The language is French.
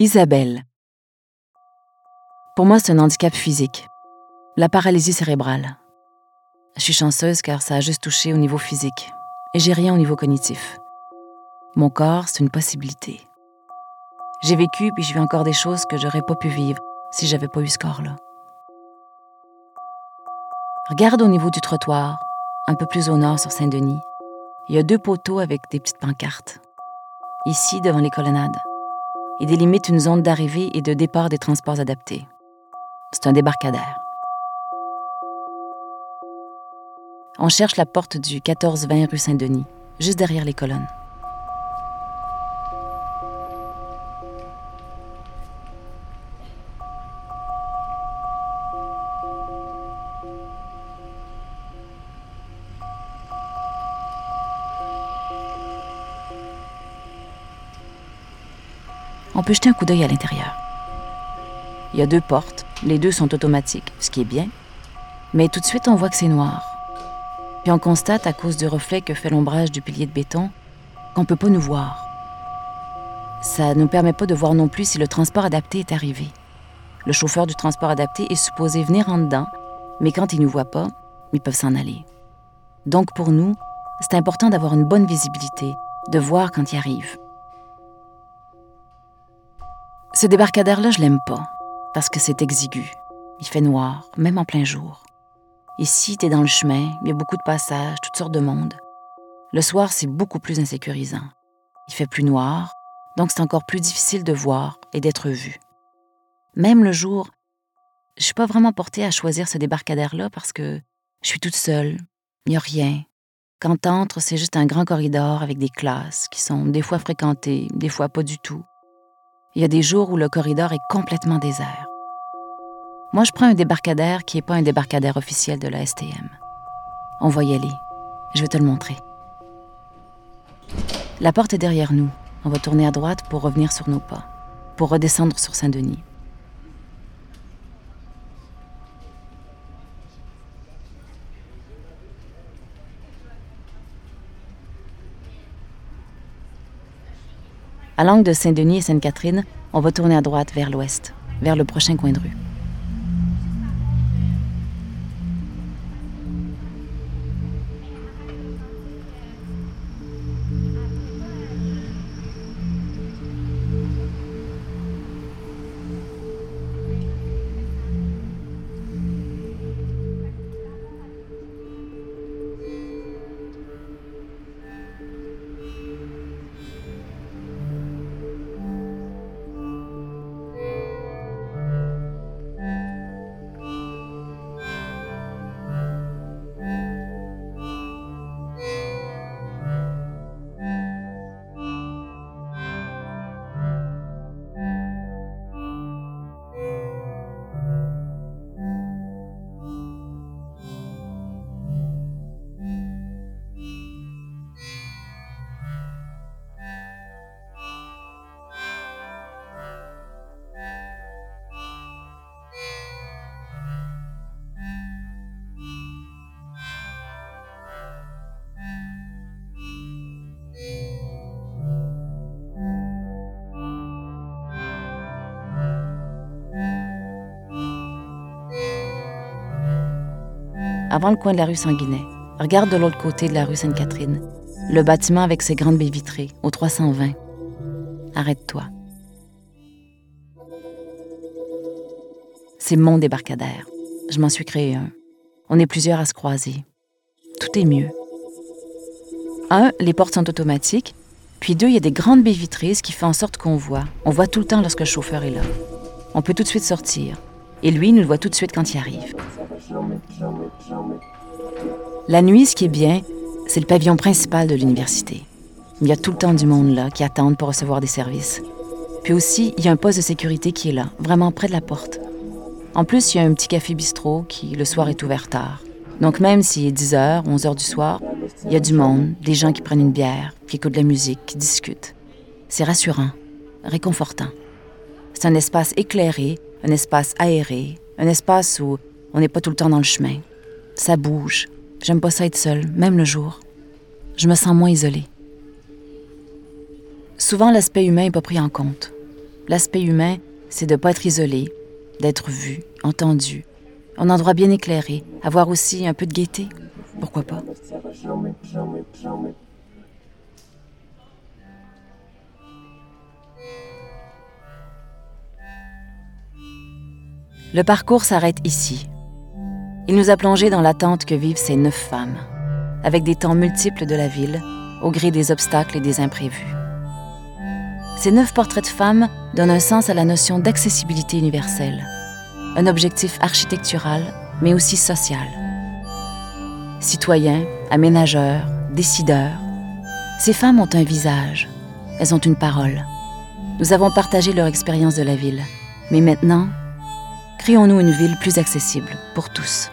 Isabelle. Pour moi, c'est un handicap physique. La paralysie cérébrale. Je suis chanceuse car ça a juste touché au niveau physique et j'ai rien au niveau cognitif. Mon corps, c'est une possibilité. J'ai vécu puis je vis encore des choses que j'aurais pas pu vivre si j'avais pas eu ce corps-là. Regarde au niveau du trottoir, un peu plus au nord sur Saint-Denis. Il y a deux poteaux avec des petites pancartes. Ici, devant les colonnades. Il délimite une zone d'arrivée et de départ des transports adaptés. C'est un débarcadère. On cherche la porte du 14-20 rue Saint-Denis, juste derrière les colonnes. On peut jeter un coup d'œil à l'intérieur. Il y a deux portes, les deux sont automatiques, ce qui est bien, mais tout de suite on voit que c'est noir. Puis on constate, à cause du reflet que fait l'ombrage du pilier de béton, qu'on ne peut pas nous voir. Ça ne nous permet pas de voir non plus si le transport adapté est arrivé. Le chauffeur du transport adapté est supposé venir en dedans, mais quand il ne nous voit pas, ils peuvent s'en aller. Donc pour nous, c'est important d'avoir une bonne visibilité, de voir quand il arrive. Ce débarcadère-là, je l'aime pas, parce que c'est exigu. Il fait noir, même en plein jour. Ici, t'es dans le chemin, il y a beaucoup de passages, toutes sortes de monde. Le soir, c'est beaucoup plus insécurisant. Il fait plus noir, donc c'est encore plus difficile de voir et d'être vu. Même le jour, je suis pas vraiment portée à choisir ce débarcadère-là parce que je suis toute seule, il n'y a rien. Quand t'entres, c'est juste un grand corridor avec des classes qui sont des fois fréquentées, des fois pas du tout. Il y a des jours où le corridor est complètement désert. Moi, je prends un débarcadère qui n'est pas un débarcadère officiel de la STM. On va y aller. Je vais te le montrer. La porte est derrière nous. On va tourner à droite pour revenir sur nos pas, pour redescendre sur Saint-Denis. À l'angle de Saint-Denis et Sainte-Catherine, on va tourner à droite vers l'ouest, vers le prochain coin de rue. Avant le coin de la rue Sanguinet. Regarde de l'autre côté de la rue Sainte-Catherine. Le bâtiment avec ses grandes baies vitrées, au 320. Arrête-toi. C'est mon débarcadère. Je m'en suis créé un. On est plusieurs à se croiser. Tout est mieux. Un, les portes sont automatiques. Puis deux, il y a des grandes baies vitrées, ce qui fait en sorte qu'on voit. On voit tout le temps lorsque le chauffeur est là. On peut tout de suite sortir. Et lui, nous le voit tout de suite quand il arrive. La nuit, ce qui est bien, c'est le pavillon principal de l'université. Il y a tout le temps du monde là qui attendent pour recevoir des services. Puis aussi, il y a un poste de sécurité qui est là, vraiment près de la porte. En plus, il y a un petit café bistrot qui, le soir, est ouvert tard. Donc même s'il est 10h, 11h du soir, il y a du monde, des gens qui prennent une bière, qui écoutent de la musique, qui discutent. C'est rassurant, réconfortant. C'est un espace éclairé, un espace aéré, un espace où on n'est pas tout le temps dans le chemin. Ça bouge. J'aime pas ça être seule, même le jour. Je me sens moins isolée. Souvent, l'aspect humain n'est pas pris en compte. L'aspect humain, c'est de ne pas être isolé, d'être vu, entendu, un endroit bien éclairé, avoir aussi un peu de gaieté. Pourquoi pas? Le parcours s'arrête ici. Il nous a plongé dans l'attente que vivent ces neuf femmes, avec des temps multiples de la ville, au gré des obstacles et des imprévus. Ces neuf portraits de femmes donnent un sens à la notion d'accessibilité universelle, un objectif architectural, mais aussi social. Citoyens, aménageurs, décideurs, ces femmes ont un visage, elles ont une parole. Nous avons partagé leur expérience de la ville, mais maintenant, créons-nous une ville plus accessible pour tous.